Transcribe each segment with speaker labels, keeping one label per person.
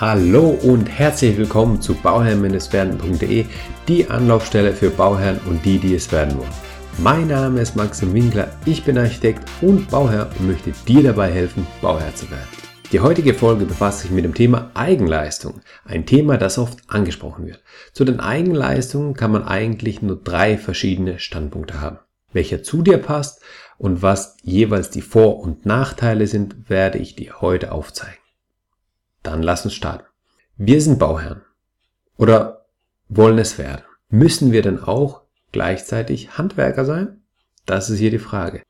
Speaker 1: Hallo und herzlich willkommen zu bauherrn-werden.de, die Anlaufstelle für Bauherren und die, die es werden wollen. Mein Name ist Maxim Winkler, ich bin Architekt und Bauherr und möchte dir dabei helfen, Bauherr zu werden. Die heutige Folge befasst sich mit dem Thema Eigenleistung, ein Thema, das oft angesprochen wird. Zu den Eigenleistungen kann man eigentlich nur drei verschiedene Standpunkte haben. Welcher zu dir passt und was jeweils die Vor- und Nachteile sind, werde ich dir heute aufzeigen. Dann lass uns starten. Wir sind Bauherren oder wollen es werden. Müssen wir denn auch gleichzeitig Handwerker sein? Das ist hier die Frage.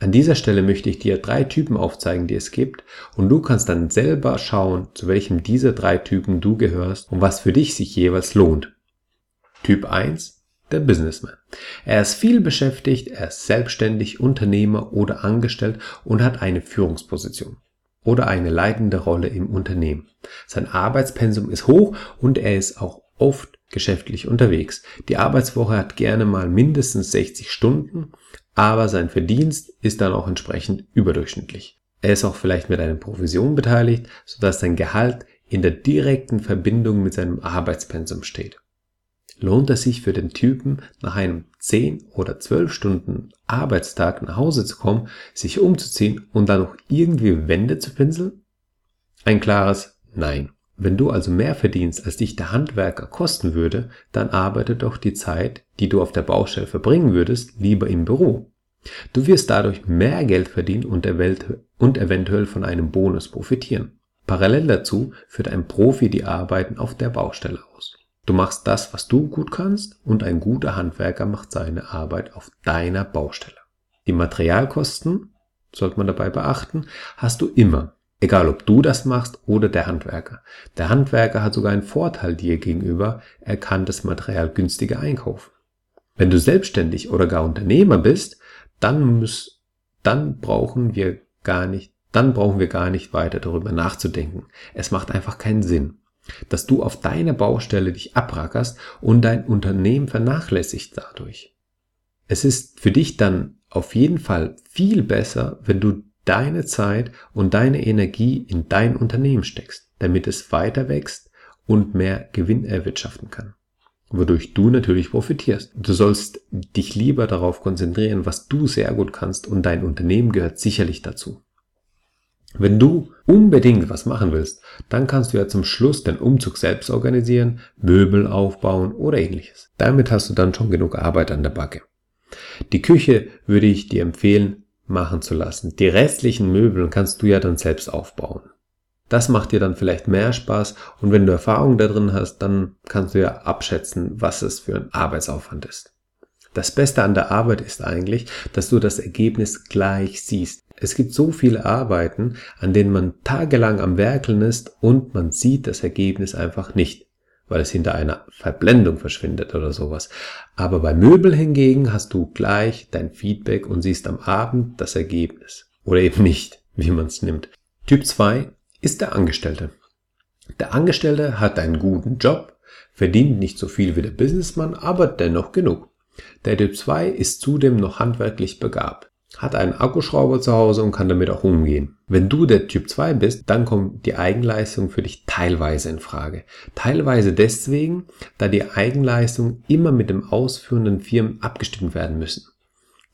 Speaker 1: An dieser Stelle möchte ich dir drei Typen aufzeigen, die es gibt, und du kannst dann selber schauen, zu welchem dieser drei Typen du gehörst und was für dich sich jeweils lohnt. Typ 1, der Businessman. Er ist viel beschäftigt, er ist selbstständig, Unternehmer oder angestellt und hat eine Führungsposition oder eine leitende Rolle im Unternehmen. Sein Arbeitspensum ist hoch und er ist auch oft geschäftlich unterwegs. Die Arbeitswoche hat gerne mal mindestens 60 Stunden aber sein Verdienst ist dann auch entsprechend überdurchschnittlich. Er ist auch vielleicht mit einer Provision beteiligt, sodass sein Gehalt in der direkten Verbindung mit seinem Arbeitspensum steht. Lohnt es sich für den Typen, nach einem 10 oder 12 Stunden Arbeitstag nach Hause zu kommen, sich umzuziehen und dann noch irgendwie Wände zu pinseln? Ein klares Nein. Wenn du also mehr verdienst, als dich der Handwerker kosten würde, dann arbeite doch die Zeit, die du auf der Baustelle verbringen würdest, lieber im Büro. Du wirst dadurch mehr Geld verdienen und, und eventuell von einem Bonus profitieren. Parallel dazu führt ein Profi die Arbeiten auf der Baustelle aus. Du machst das, was du gut kannst und ein guter Handwerker macht seine Arbeit auf deiner Baustelle. Die Materialkosten, sollte man dabei beachten, hast du immer. Egal ob du das machst oder der Handwerker. Der Handwerker hat sogar einen Vorteil dir gegenüber, er kann das Material günstiger einkaufen. Wenn du selbstständig oder gar Unternehmer bist, dann muss, dann brauchen wir gar nicht, dann brauchen wir gar nicht weiter darüber nachzudenken. Es macht einfach keinen Sinn, dass du auf deiner Baustelle dich abrackerst und dein Unternehmen vernachlässigt dadurch. Es ist für dich dann auf jeden Fall viel besser, wenn du deine Zeit und deine Energie in dein Unternehmen steckst, damit es weiter wächst und mehr Gewinn erwirtschaften kann. Wodurch du natürlich profitierst. Du sollst dich lieber darauf konzentrieren, was du sehr gut kannst und dein Unternehmen gehört sicherlich dazu. Wenn du unbedingt was machen willst, dann kannst du ja zum Schluss den Umzug selbst organisieren, Möbel aufbauen oder ähnliches. Damit hast du dann schon genug Arbeit an der Backe. Die Küche würde ich dir empfehlen, machen zu lassen. Die restlichen Möbel kannst du ja dann selbst aufbauen. Das macht dir dann vielleicht mehr Spaß und wenn du Erfahrung da drin hast, dann kannst du ja abschätzen, was es für ein Arbeitsaufwand ist. Das Beste an der Arbeit ist eigentlich, dass du das Ergebnis gleich siehst. Es gibt so viele Arbeiten, an denen man tagelang am Werkeln ist und man sieht das Ergebnis einfach nicht weil es hinter einer Verblendung verschwindet oder sowas. Aber bei Möbel hingegen hast du gleich dein Feedback und siehst am Abend das Ergebnis. Oder eben nicht, wie man es nimmt. Typ 2 ist der Angestellte. Der Angestellte hat einen guten Job, verdient nicht so viel wie der Businessman, aber dennoch genug. Der Typ 2 ist zudem noch handwerklich begabt hat einen Akkuschrauber zu Hause und kann damit auch umgehen. Wenn du der Typ 2 bist, dann kommt die Eigenleistung für dich teilweise in Frage. Teilweise deswegen, da die Eigenleistung immer mit dem ausführenden Firmen abgestimmt werden müssen.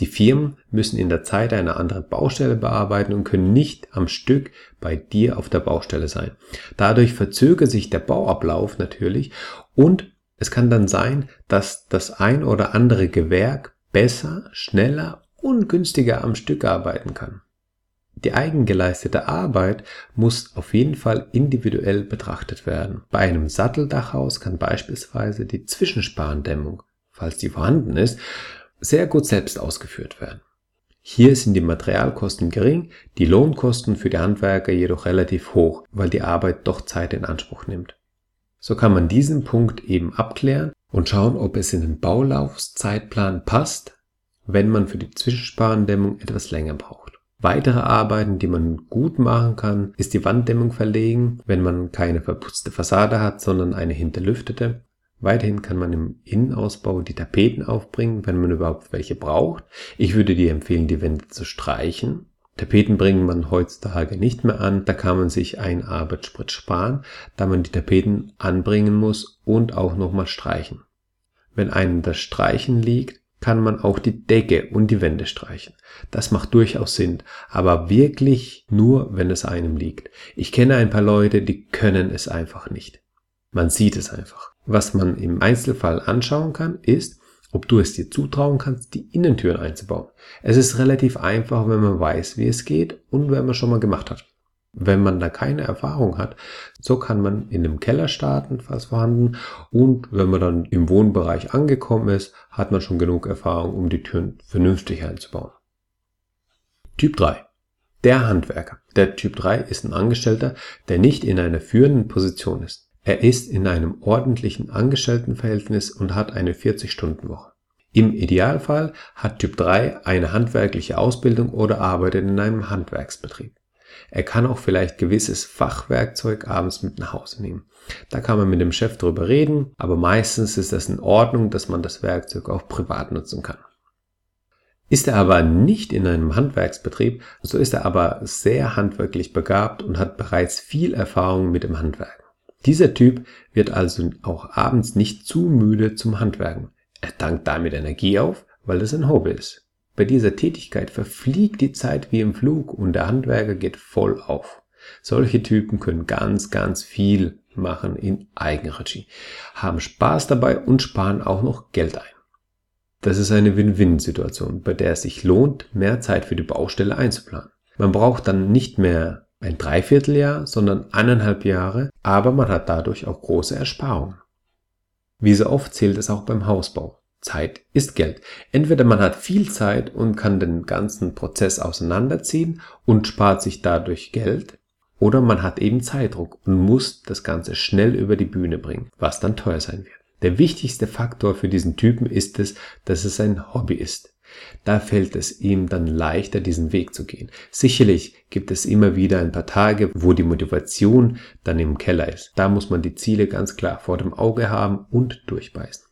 Speaker 1: Die Firmen müssen in der Zeit eine andere Baustelle bearbeiten und können nicht am Stück bei dir auf der Baustelle sein. Dadurch verzögert sich der Bauablauf natürlich und es kann dann sein, dass das ein oder andere Gewerk besser, schneller und günstiger am Stück arbeiten kann. Die eigengeleistete Arbeit muss auf jeden Fall individuell betrachtet werden. Bei einem Satteldachhaus kann beispielsweise die Zwischenspandämmung, falls die vorhanden ist, sehr gut selbst ausgeführt werden. Hier sind die Materialkosten gering, die Lohnkosten für die Handwerker jedoch relativ hoch, weil die Arbeit doch Zeit in Anspruch nimmt. So kann man diesen Punkt eben abklären und schauen, ob es in den Baulaufszeitplan passt, wenn man für die Zwischensparendämmung etwas länger braucht. Weitere Arbeiten, die man gut machen kann, ist die Wanddämmung verlegen, wenn man keine verputzte Fassade hat, sondern eine hinterlüftete. Weiterhin kann man im Innenausbau die Tapeten aufbringen, wenn man überhaupt welche braucht. Ich würde dir empfehlen, die Wände zu streichen. Tapeten bringt man heutzutage nicht mehr an, da kann man sich einen Arbeitssprit sparen, da man die Tapeten anbringen muss und auch nochmal streichen. Wenn einem das Streichen liegt, kann man auch die Decke und die Wände streichen. Das macht durchaus Sinn, aber wirklich nur, wenn es einem liegt. Ich kenne ein paar Leute, die können es einfach nicht. Man sieht es einfach. Was man im Einzelfall anschauen kann, ist, ob du es dir zutrauen kannst, die Innentüren einzubauen. Es ist relativ einfach, wenn man weiß, wie es geht und wenn man schon mal gemacht hat. Wenn man da keine Erfahrung hat, so kann man in einem Keller starten, falls vorhanden. Und wenn man dann im Wohnbereich angekommen ist, hat man schon genug Erfahrung, um die Türen vernünftig einzubauen. Typ 3. Der Handwerker. Der Typ 3 ist ein Angestellter, der nicht in einer führenden Position ist. Er ist in einem ordentlichen Angestelltenverhältnis und hat eine 40-Stunden-Woche. Im Idealfall hat Typ 3 eine handwerkliche Ausbildung oder arbeitet in einem Handwerksbetrieb. Er kann auch vielleicht gewisses Fachwerkzeug abends mit nach Hause nehmen. Da kann man mit dem Chef drüber reden, aber meistens ist das in Ordnung, dass man das Werkzeug auch privat nutzen kann. Ist er aber nicht in einem Handwerksbetrieb, so ist er aber sehr handwerklich begabt und hat bereits viel Erfahrung mit dem Handwerk. Dieser Typ wird also auch abends nicht zu müde zum Handwerken. Er tankt damit Energie auf, weil es ein Hobby ist. Bei dieser Tätigkeit verfliegt die Zeit wie im Flug und der Handwerker geht voll auf. Solche Typen können ganz, ganz viel machen in Eigenregie, haben Spaß dabei und sparen auch noch Geld ein. Das ist eine Win-Win-Situation, bei der es sich lohnt, mehr Zeit für die Baustelle einzuplanen. Man braucht dann nicht mehr ein Dreivierteljahr, sondern eineinhalb Jahre, aber man hat dadurch auch große Ersparungen. Wie so oft zählt es auch beim Hausbau. Zeit ist Geld. Entweder man hat viel Zeit und kann den ganzen Prozess auseinanderziehen und spart sich dadurch Geld, oder man hat eben Zeitdruck und muss das Ganze schnell über die Bühne bringen, was dann teuer sein wird. Der wichtigste Faktor für diesen Typen ist es, dass es ein Hobby ist. Da fällt es ihm dann leichter, diesen Weg zu gehen. Sicherlich gibt es immer wieder ein paar Tage, wo die Motivation dann im Keller ist. Da muss man die Ziele ganz klar vor dem Auge haben und durchbeißen.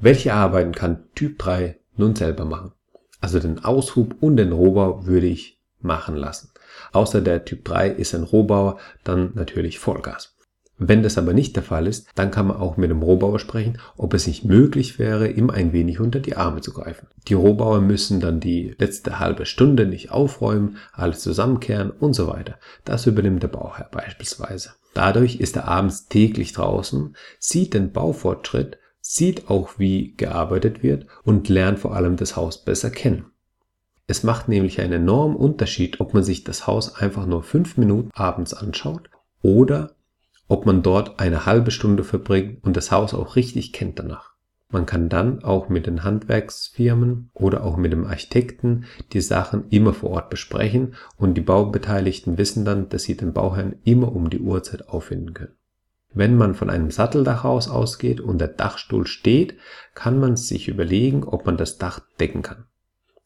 Speaker 1: Welche Arbeiten kann Typ 3 nun selber machen? Also den Aushub und den Rohbau würde ich machen lassen. Außer der Typ 3 ist ein Rohbauer, dann natürlich Vollgas. Wenn das aber nicht der Fall ist, dann kann man auch mit dem Rohbauer sprechen, ob es nicht möglich wäre, ihm ein wenig unter die Arme zu greifen. Die Rohbauer müssen dann die letzte halbe Stunde nicht aufräumen, alles zusammenkehren und so weiter. Das übernimmt der Bauherr beispielsweise. Dadurch ist er abends täglich draußen, sieht den Baufortschritt, sieht auch, wie gearbeitet wird und lernt vor allem das Haus besser kennen. Es macht nämlich einen enormen Unterschied, ob man sich das Haus einfach nur fünf Minuten abends anschaut oder ob man dort eine halbe Stunde verbringt und das Haus auch richtig kennt danach. Man kann dann auch mit den Handwerksfirmen oder auch mit dem Architekten die Sachen immer vor Ort besprechen und die Baubeteiligten wissen dann, dass sie den Bauherrn immer um die Uhrzeit auffinden können. Wenn man von einem Satteldachhaus ausgeht und der Dachstuhl steht, kann man sich überlegen, ob man das Dach decken kann.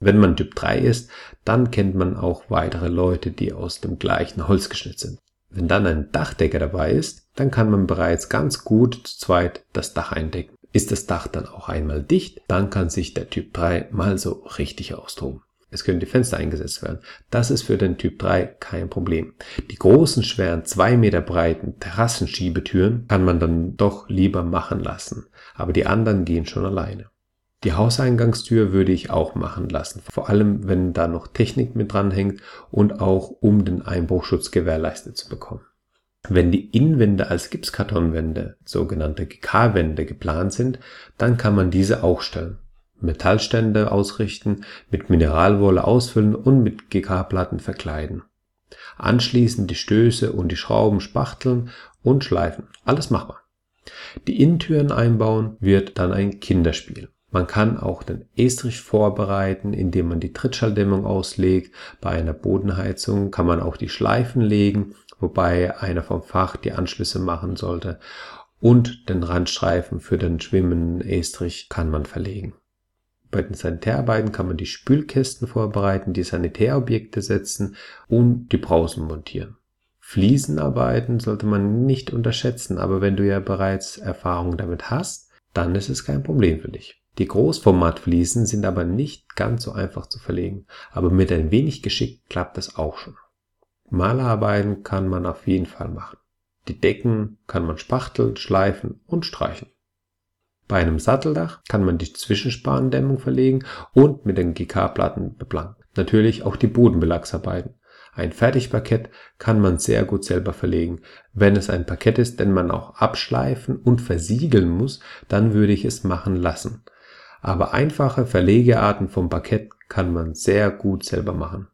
Speaker 1: Wenn man Typ 3 ist, dann kennt man auch weitere Leute, die aus dem gleichen Holz geschnitzt sind. Wenn dann ein Dachdecker dabei ist, dann kann man bereits ganz gut zu zweit das Dach eindecken. Ist das Dach dann auch einmal dicht, dann kann sich der Typ 3 mal so richtig austoben. Es können die Fenster eingesetzt werden. Das ist für den Typ 3 kein Problem. Die großen, schweren, zwei Meter breiten Terrassenschiebetüren kann man dann doch lieber machen lassen. Aber die anderen gehen schon alleine. Die Hauseingangstür würde ich auch machen lassen, vor allem wenn da noch Technik mit dranhängt und auch um den Einbruchschutz gewährleistet zu bekommen. Wenn die Innenwände als Gipskartonwände, sogenannte GK-Wände geplant sind, dann kann man diese auch stellen. Metallstände ausrichten, mit Mineralwolle ausfüllen und mit GK-Platten verkleiden. Anschließend die Stöße und die Schrauben spachteln und schleifen. Alles machbar. Die Innentüren einbauen wird dann ein Kinderspiel. Man kann auch den Estrich vorbereiten, indem man die Trittschalldämmung auslegt. Bei einer Bodenheizung kann man auch die Schleifen legen, wobei einer vom Fach die Anschlüsse machen sollte. Und den Randstreifen für den schwimmenden Estrich kann man verlegen. Bei den Sanitärarbeiten kann man die Spülkästen vorbereiten, die Sanitärobjekte setzen und die Brausen montieren. Fliesenarbeiten sollte man nicht unterschätzen, aber wenn du ja bereits Erfahrung damit hast, dann ist es kein Problem für dich. Die Großformatfliesen sind aber nicht ganz so einfach zu verlegen, aber mit ein wenig Geschick klappt das auch schon. Malerarbeiten kann man auf jeden Fall machen. Die Decken kann man spachteln, schleifen und streichen. Bei einem Satteldach kann man die Zwischenspanendämmung verlegen und mit den GK-Platten beplanken. Natürlich auch die Bodenbelagsarbeiten. Ein Fertigparkett kann man sehr gut selber verlegen. Wenn es ein Parkett ist, den man auch abschleifen und versiegeln muss, dann würde ich es machen lassen. Aber einfache Verlegearten vom Parkett kann man sehr gut selber machen.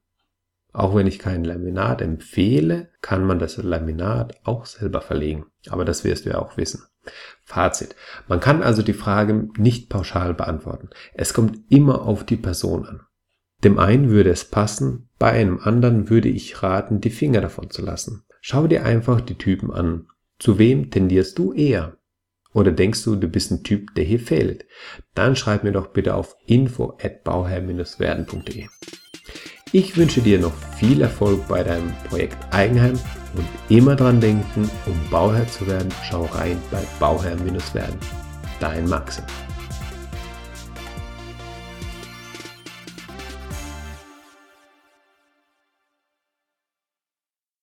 Speaker 1: Auch wenn ich kein Laminat empfehle, kann man das Laminat auch selber verlegen. Aber das wirst du ja auch wissen. Fazit. Man kann also die Frage nicht pauschal beantworten. Es kommt immer auf die Person an. Dem einen würde es passen, bei einem anderen würde ich raten, die Finger davon zu lassen. Schau dir einfach die Typen an. Zu wem tendierst du eher? Oder denkst du, du bist ein Typ, der hier fehlt? Dann schreib mir doch bitte auf info at bauherr-werden.de. Ich wünsche dir noch viel Erfolg bei deinem Projekt Eigenheim und immer dran denken, um Bauherr zu werden, schau rein bei Bauherr-werden. Dein Maxim.